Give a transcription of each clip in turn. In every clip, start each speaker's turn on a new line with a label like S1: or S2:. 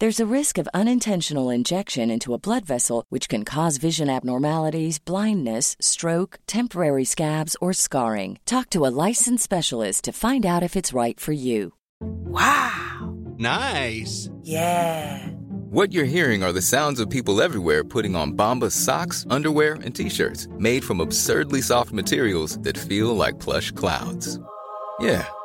S1: There's a risk of unintentional injection into a blood vessel, which can cause vision abnormalities, blindness, stroke, temporary scabs, or scarring. Talk to a licensed specialist to find out if it's right for you.
S2: Wow!
S3: Nice!
S2: Yeah!
S4: What you're hearing are the sounds of people everywhere putting on Bombas socks, underwear, and t-shirts made from absurdly soft materials that feel like plush clouds. Yeah,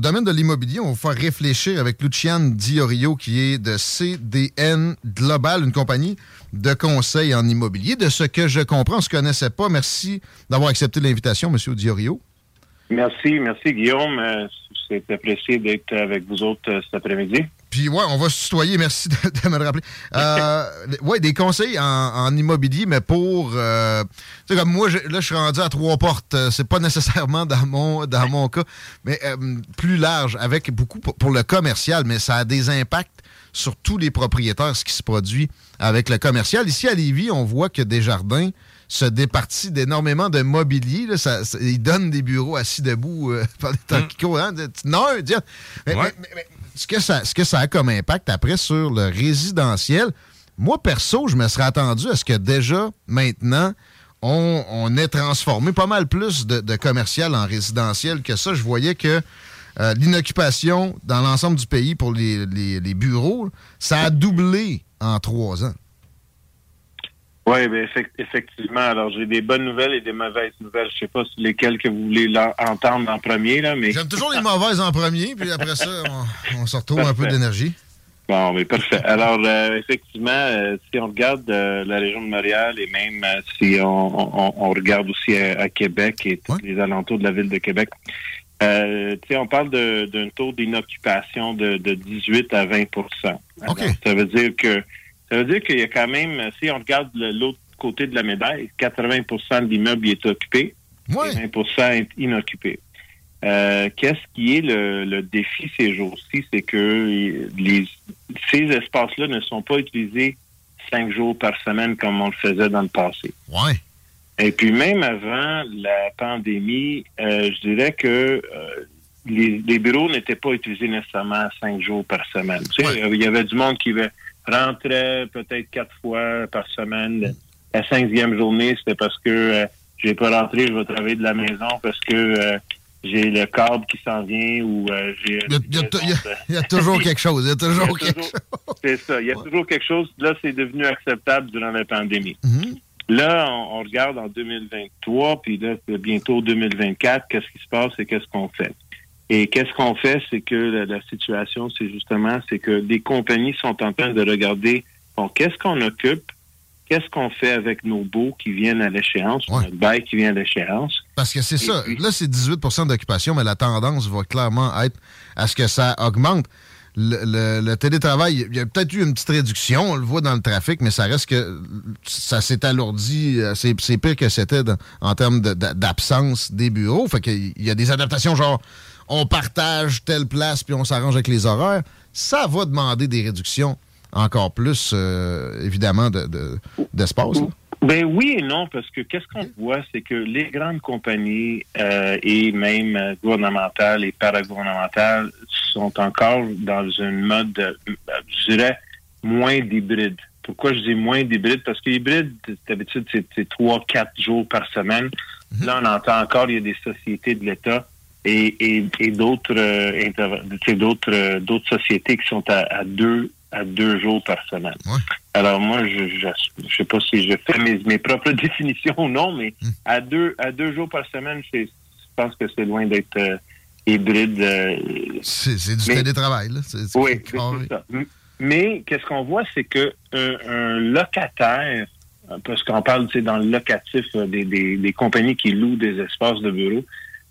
S5: Domaine de l'immobilier, on va faire réfléchir avec Luciane Diorio, qui est de CDN Global, une compagnie de conseil en immobilier. De ce que je comprends, on ne se connaissait pas. Merci d'avoir accepté l'invitation, M. Diorio.
S6: Merci, merci Guillaume. Euh, C'est apprécié d'être avec vous autres euh, cet après-midi.
S5: Puis ouais, on va se tutoyer, merci de, de me le rappeler. Euh, ouais, des conseils en, en immobilier, mais pour... Euh, tu sais, comme moi, je- là, je suis rendu à trois portes. Euh, C'est pas nécessairement dans mon, dans mon cas, mais euh, plus large, avec beaucoup pour, pour le commercial, mais ça a des impacts sur tous les propriétaires, ce qui se produit avec le commercial. Ici, à Lévis, on voit que Desjardins se départit d'énormément de mobilier. Là, ça, ça- ils donnent des bureaux assis debout euh, pendant les temps qui courent. hein. Non, tiens. Mais- mais- mais- mais ce, que ça, ce que ça a comme impact après sur le résidentiel, moi, perso, je me serais attendu à ce que déjà, maintenant, on, on ait transformé pas mal plus de, de commercial en résidentiel que ça. Je voyais que euh, l'inoccupation dans l'ensemble du pays pour les, les- les bureaux, ça a doublé en trois ans.
S6: Oui, ben, effect- effectivement. Alors, j'ai des bonnes nouvelles et des mauvaises nouvelles. Je sais pas si lesquelles que vous voulez entendre en premier, là, mais...
S5: J'aime toujours les mauvaises en premier, puis après ça, on, on se retrouve un peu d'énergie.
S6: Bon, mais parfait. Alors, euh, effectivement, euh, si on regarde euh, la région de Montréal et même si on, on- on regarde aussi à, à Québec et tous les alentours de la ville de Québec, euh, on parle d'un taux d'inoccupation de, de 18 à 20 Alors, Ça veut dire que ça veut dire qu'il y a quand même, si on regarde l'autre côté de la médaille, 80% de l'immeuble est occupé et 20% est inoccupé. Euh, Qu'est-ce qui est le, le défi ces jours-ci? C'est que les, ces espaces-là ne sont pas utilisés cinq jours par semaine comme on le faisait dans le passé.
S5: Ouais.
S6: Et puis même avant la pandémie, euh, je dirais que euh, les, les bureaux n'étaient pas utilisés nécessairement cinq jours par semaine. Tu sais, Il y avait du monde qui rentrait peut-être quatre fois par semaine. La cinquième journée, c'était parce que euh, j'ai pas rentré, je vais travailler de la maison parce que euh, j'ai le câble qui s'en vient ou euh, j'ai.
S5: Il y, a toujours quelque chose. Il y a toujours quelque chose.
S6: C'est ça. Il y a toujours quelque chose. Là, c'est devenu acceptable durant la pandémie. Mm-hmm. Là, on, regarde en 2023, puis là, bientôt 2024, qu'est-ce qui se passe et qu'est-ce qu'on fait? Et qu'est-ce qu'on fait, c'est que la, situation, c'est justement, c'est que des compagnies sont en train de regarder, bon, qu'est-ce qu'on occupe, qu'est-ce qu'on fait avec nos baux qui viennent à l'échéance, notre bail qui vient à l'échéance?
S5: Parce que c'est ça. là, c'est 18% d'occupation, mais la tendance va clairement être à ce que ça augmente. Le, télétravail, il y a peut-être eu une petite réduction, on le voit dans le trafic, mais ça reste que ça s'est alourdi. Euh, c'est pire que c'était en termes d'absence des bureaux. Fait qu'il y a des adaptations genre on partage telle place puis on s'arrange avec les horaires. Ça va demander des réductions encore plus, euh, évidemment, d'espace.
S6: ben oui et non, parce que qu'est-ce qu'on voit, c'est que les grandes compagnies euh, et même euh, gouvernementales et paragouvernementales sont encore dans une mode, je dirais, moins d'hybride. Pourquoi je dis moins d'hybride? Parce que hybride, d'habitude, c'est trois, quatre jours par semaine. Mhm. Là, on entend encore, il y a des sociétés de l'État et, et, d'autres d'autres d'autres sociétés qui sont à deux à deux jours par semaine. Alors moi, je, je, sais pas si je fais mes, mes propres définitions ou non, mais hmm. à deux à deux jours par semaine, je pense que c'est loin d'être euh, hybride. Euh,
S5: c'est du télétravail, là.
S6: oui, c'est ça. Mais qu'est-ce qu'on voit, c'est que un, locataire, parce qu'on parle dans le locatif euh, des, des, des compagnies qui louent des espaces de bureau,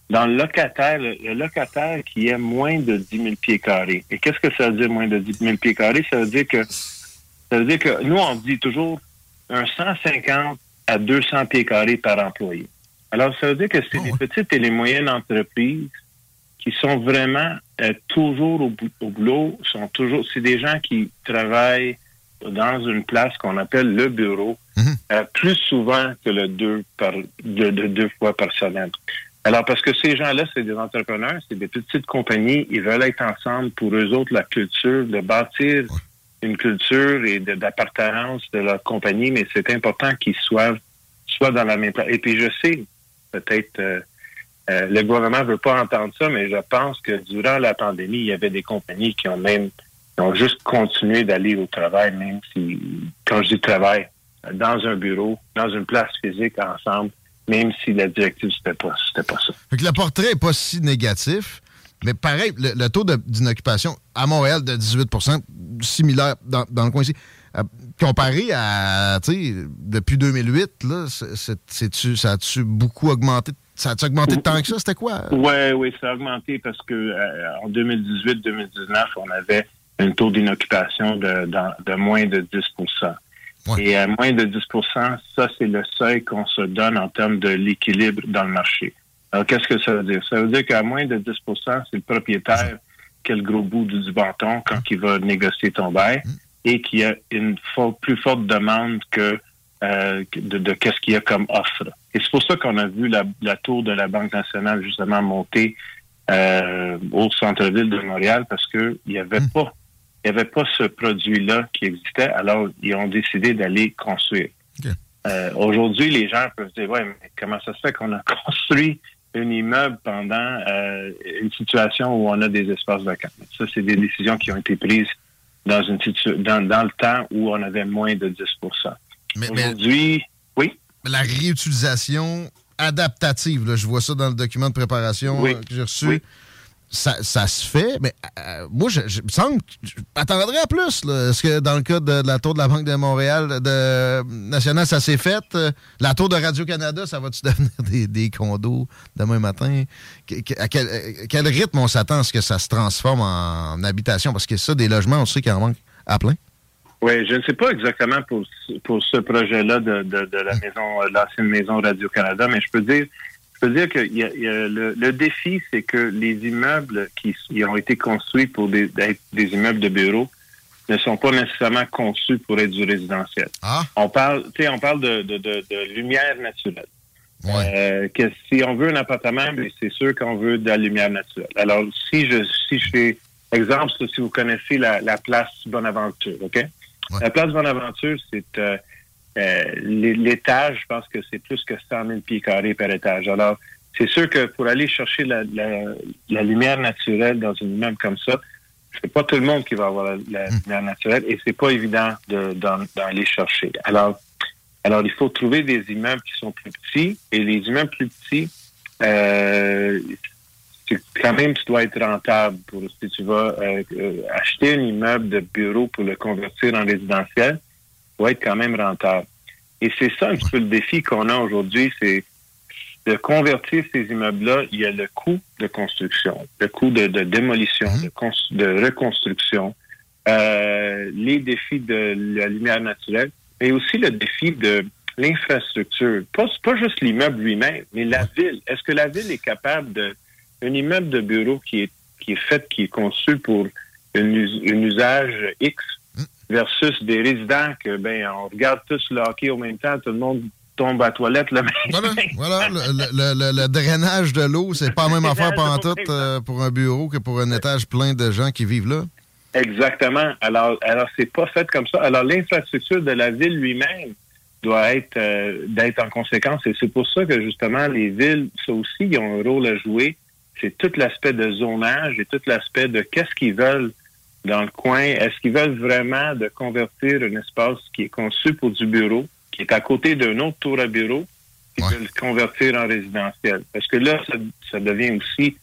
S6: dans le locataire, le, locataire qui est moins de 10 000 pieds carrés. Et qu'est-ce que ça veut dire moins de 10 000 pieds carrés? Ça veut dire que ça veut dire que nous, on dit toujours un 150 à 200 pieds carrés par employé. Alors, ça veut dire que c'est oh, les petites et les moyennes entreprises qui sont vraiment euh, toujours au, boulot, sont toujours, c'est des gens qui travaillent dans une place qu'on appelle le bureau, mm-hmm. euh, plus souvent que le deux par de deux fois par semaine. Alors, parce que ces gens-là, c'est des entrepreneurs, c'est des petites compagnies, ils veulent être ensemble pour eux autres, la culture, de bâtir une culture et d'appartenance de, leur compagnie, mais c'est important qu'ils soient, soient dans la même place. Et puis, je sais, peut-être, euh, euh, le gouvernement veut pas entendre ça, mais je pense que durant la pandémie, il y avait des compagnies qui ont même, qui ont juste continué d'aller au travail, même si, quand je dis travail, dans un bureau, dans une place physique ensemble, même si la directive, c'était pas, pas ça.
S5: Fait que le portrait n'est pas si négatif, mais pareil, le, taux d'inoccupation à Montréal de 18% similaire dans, le coin ici. Euh, comparé à, tu sais, depuis 2008, là, ça a-tu beaucoup augmenté? Ça a-tu augmenté de tant que ça? C'était quoi?
S6: Oui, oui, ça a augmenté parce que euh, en 2018-2019, on avait un taux d'inoccupation de, de, moins de 10 et à moins de 10% ça, c'est le seuil qu'on se donne en termes de l'équilibre dans le marché. Alors, qu'est-ce que ça veut dire? Ça veut dire qu'à moins de 10% c'est le propriétaire qui a le gros bout du, bâton quand il va négocier ton bail et qui a une plus forte demande que euh, de, qu'est-ce qu'il y a comme offre. Et c'est pour ça qu'on a vu la, tour de la Banque nationale justement monter euh, au centre-ville de Montréal parce qu'il n'y avait hmm. pas il n'y avait pas ce produit-là qui existait, alors ils ont décidé d'aller construire. Euh, aujourd'hui, les gens peuvent dire, ouais, mais comment ça se fait qu'on a construit un immeuble pendant euh, une situation où on a des espaces vacants? Ça, c'est des décisions qui ont été prises dans, une dans, dans le temps où on avait moins de 10% Aujourd'hui, oui?
S5: La réutilisation adaptative, je vois ça dans le document de préparation euh, que j'ai reçu ça, se fait, mais euh, moi, je, me semble je m'attendrais à plus. Est-ce que dans le cas de, la tour de la Banque de Montréal de nationale, ça s'est fait? Euh, la tour de Radio-Canada, ça va-tu devenir des, condos demain matin? à, quel, rythme on s'attend à ce que ça se transforme en, habitation? Parce que ça, des logements, on sait qu'il en manque à plein.
S6: Oui, je ne sais pas exactement pour, pour ce projet-là de, de, la maison, l'ancienne maison Radio-Canada, mais je peux dire je veux dire que y a, le, défi, c'est que les immeubles qui, ont été construits pour des, être des immeubles de bureaux ne sont pas nécessairement conçus pour être du résidentiel. Ah. On parle, on parle de, de, de, lumière naturelle. Euh, que si on veut un appartement, ben, c'est sûr qu'on veut de la lumière naturelle. Alors, si je si je fais exemple, si vous connaissez la, la place Bonaventure, OK? La place Bonaventure, c'est euh, euh, l'étage, je pense que c'est plus que 100 000 pieds carrés par étage. Alors, c'est sûr que pour aller chercher la, la, lumière naturelle dans une immeuble comme ça, c'est pas tout le monde qui va avoir la, hmm. lumière naturelle et c'est pas évident d'aller chercher. Alors, alors, il faut trouver des immeubles qui sont plus petits et les immeubles plus petits, euh, quand même, tu dois être rentable pour si tu vas euh, acheter un immeuble de bureau pour le convertir en résidentiel, dois être quand même rentable. Et c'est ça un petit peu le défi qu'on a aujourd'hui, c'est de convertir ces immeubles-là, il y a le coût de construction, le coût de, démolition, mm-hmm. de, reconstruction, euh, les défis de la lumière naturelle, mais aussi le défi de l'infrastructure. Pas, pas juste l'immeuble lui-même, mais la ville. Est-ce que la ville est capable de un immeuble de bureau qui est, qui est fait, qui est conçu pour un, usage X. versus des résidents que, ben, on regarde tous le hockey au même temps, tout le monde tombe à la toilette le même
S5: Voilà, voilà le, drainage de l'eau, c'est pas la même affaire pendant tout euh, pour un bureau que pour un étage plein de gens qui vivent là.
S6: Exactement. Alors, alors c'est pas fait comme ça. Alors, l'infrastructure de la ville lui-même doit être euh, d'être en conséquence. Et c'est pour ça que justement les villes, ça aussi, ils ont un rôle à jouer c'est tout l'aspect de zonage et tout l'aspect de qu'est-ce qu'ils veulent dans le coin. Est-ce qu'ils veulent vraiment de convertir un espace qui est conçu pour du bureau, qui est à côté d'un autre tour à bureau, et de le convertir en résidentiel? Parce que là, ça, devient aussi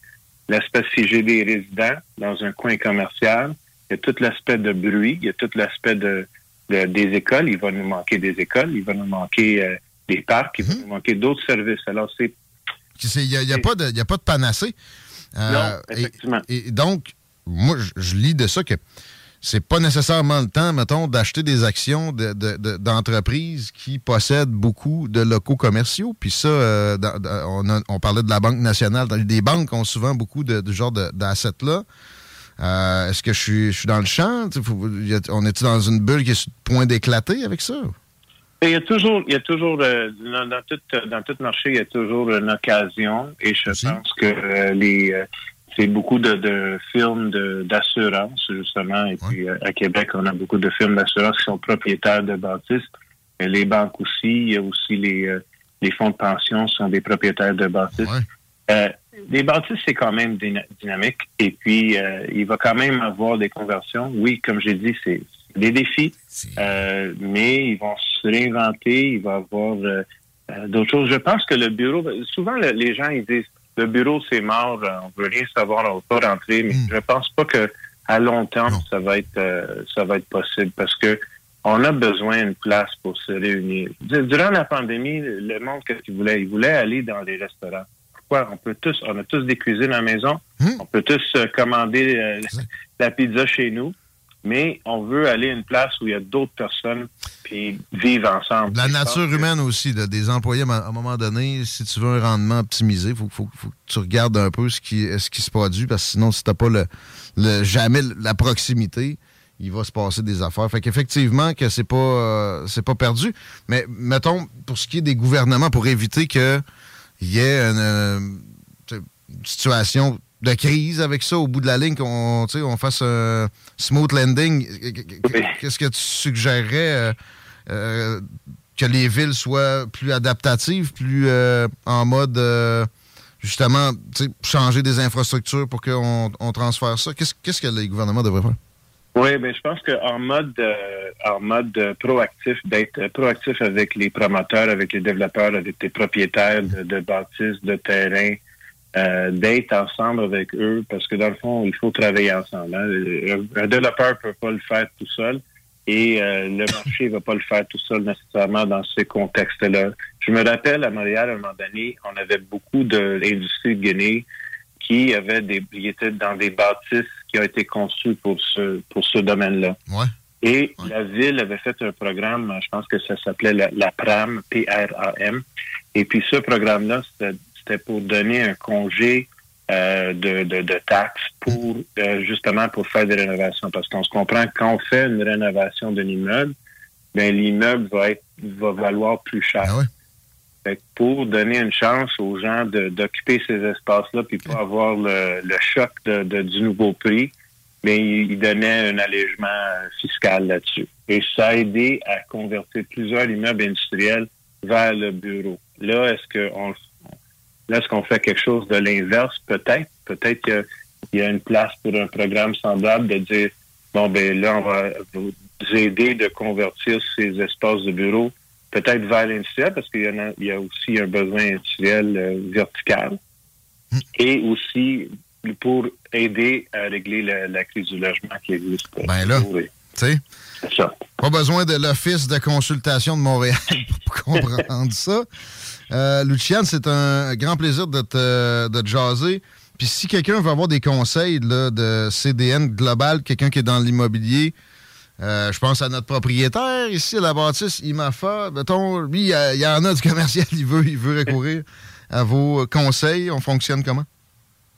S6: l'aspect si j'ai des résidents dans un coin commercial, il y a tout l'aspect de bruit, il y a tout l'aspect de, des écoles, il va nous manquer des écoles, il va nous manquer euh, des parcs, il va mm-hmm. nous manquer d'autres services. Alors, c'est
S5: il n'y a, pas de, a pas de panacée.
S6: Euh, non, effectivement.
S5: Et, donc, moi, je, lis de ça que c'est pas nécessairement le temps, mettons, d'acheter des actions d'entreprises qui possèdent beaucoup de locaux commerciaux. Puis ça, euh, on, parlait de la Banque nationale. Des banques ont souvent beaucoup de, genre d'assets-là. Euh, est-ce que je suis, je suis dans le champ? on est dans une bulle qui est sur le point d'éclater avec ça?
S6: Il y a toujours, il y a toujours euh, dans, tout dans tout marché, il y a toujours une occasion et je pense que euh, les c'est beaucoup de, de films d'assurance justement et puis à Québec on a beaucoup de films d'assurance qui sont propriétaires de bâtisses. Et les banques aussi, il y a aussi les les fonds de pension sont des propriétaires de bâtisses. les bâtisses, c'est quand même dynamique. Et puis, il va quand même avoir des conversions. Oui, comme j'ai dit, c'est des défis, euh, mais ils vont se réinventer, il va y avoir euh, euh, d'autres choses. Je pense que le bureau, souvent les gens ils disent le bureau c'est mort, on veut rien savoir, on va pas rentrer, mais hmm. je pense pas que à long terme ça va être ça va être possible parce que on a besoin d'une place pour se réunir. Durant la pandémie, le monde qu'est-ce qu'il voulait? Il voulait aller dans les restaurants. Pourquoi? On peut tous, on a tous des cuisines à la maison, hmm. on peut tous commander la pizza chez nous mais on veut aller à une place où il y a d'autres personnes puis vivre ensemble.
S5: La nature humaine aussi, des employés, à un moment donné, si tu veux un rendement optimisé, il faut, que tu regardes un peu ce qui, ce qui se produit, parce que sinon, si tu n'as pas le, jamais la proximité, il va se passer des affaires. Fait qu'effectivement, que c'est pas euh, c'est pas perdu. Mais mettons, pour ce qui est des gouvernements, pour éviter qu'il y ait une euh, situation de crise avec ça au bout de la ligne, qu'on on fasse un smooth landing. Qu'est-ce que tu suggérerais euh, euh, que les villes soient plus adaptatives, plus euh, en mode justement changer des infrastructures pour qu'on on transfère ça? Qu'est-ce que les gouvernements devraient faire?
S6: Oui, ben je pense qu'en mode en mode proactif, d'être proactif avec les promoteurs, avec les développeurs, avec les propriétaires de, de bâtisses, de terrains, euh, d'être ensemble avec eux parce que dans le fond, il faut travailler ensemble. Hein. Un développeur peut pas le faire tout seul et euh, le marché va pas le faire tout seul nécessairement dans ces contextes-là. Je me rappelle à Montréal, à un moment donné, on avait beaucoup de l'industrie de Guinée qui avait des qui étaient dans des bâtisses qui ont été conçues pour ce pour ce domaine-là. Et la ville avait fait un programme, je pense que ça s'appelait la, la PRAM, P-R-A-M. Et puis ce programme-là, c'était c'était pour donner un congé euh, de, de, taxes pour euh, justement pour faire des rénovations. Parce qu'on se comprend que quand on fait une rénovation d'un immeuble, ben l'immeuble va être va valoir plus cher. Ah pour donner une chance aux gens d'occuper ces espaces-là puis pas avoir le, choc de, du nouveau prix, mais ben, il, il, donnait un allègement fiscal là-dessus. Et ça a aidé à convertir plusieurs immeubles industriels vers le bureau. Là, est-ce qu'on Là, est-ce qu'on fait quelque chose de l'inverse? Peut-être. Peut-être qu'il y a une place pour un programme semblable de dire, bon, ben là, on va vous aider de convertir ces espaces de bureau peut-être vers l'industriel, parce qu'il y, en a, il y a aussi un besoin industriel euh, vertical,
S5: Hmm.
S6: et aussi pour aider à régler la, la crise du logement qui existe.
S5: Ben là.
S6: Oui,
S5: Tu sais, pas besoin de l'Office de consultation de Montréal pour comprendre ça. Euh, Luciane, c'est un grand plaisir de te, de jaser. Puis si quelqu'un veut avoir des conseils de CDN global, quelqu'un qui est dans l'immobilier, euh, je pense à notre propriétaire ici à la bâtisse, IMAFA. Mettons, il y, en a du commercial, il veut, recourir à vos conseils. On fonctionne comment?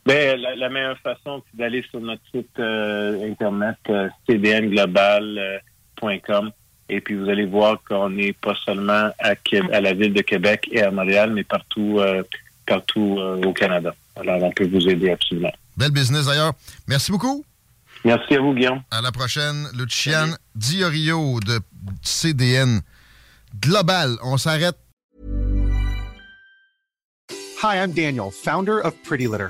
S6: La, la meilleure façon, c'est d'aller sur notre site euh, internet euh, cdnglobal.com et puis vous allez voir qu'on n'est pas seulement à, la ville de Québec et à Montréal, mais partout, euh, partout euh, au Canada. Alors, on peut vous aider absolument.
S5: Belle business d'ailleurs. Merci beaucoup.
S6: Merci à vous, Guillaume.
S5: À la prochaine, Luciane Diorio de CDN Global. On s'arrête.
S3: Hi, I'm Daniel, founder of Pretty Litter.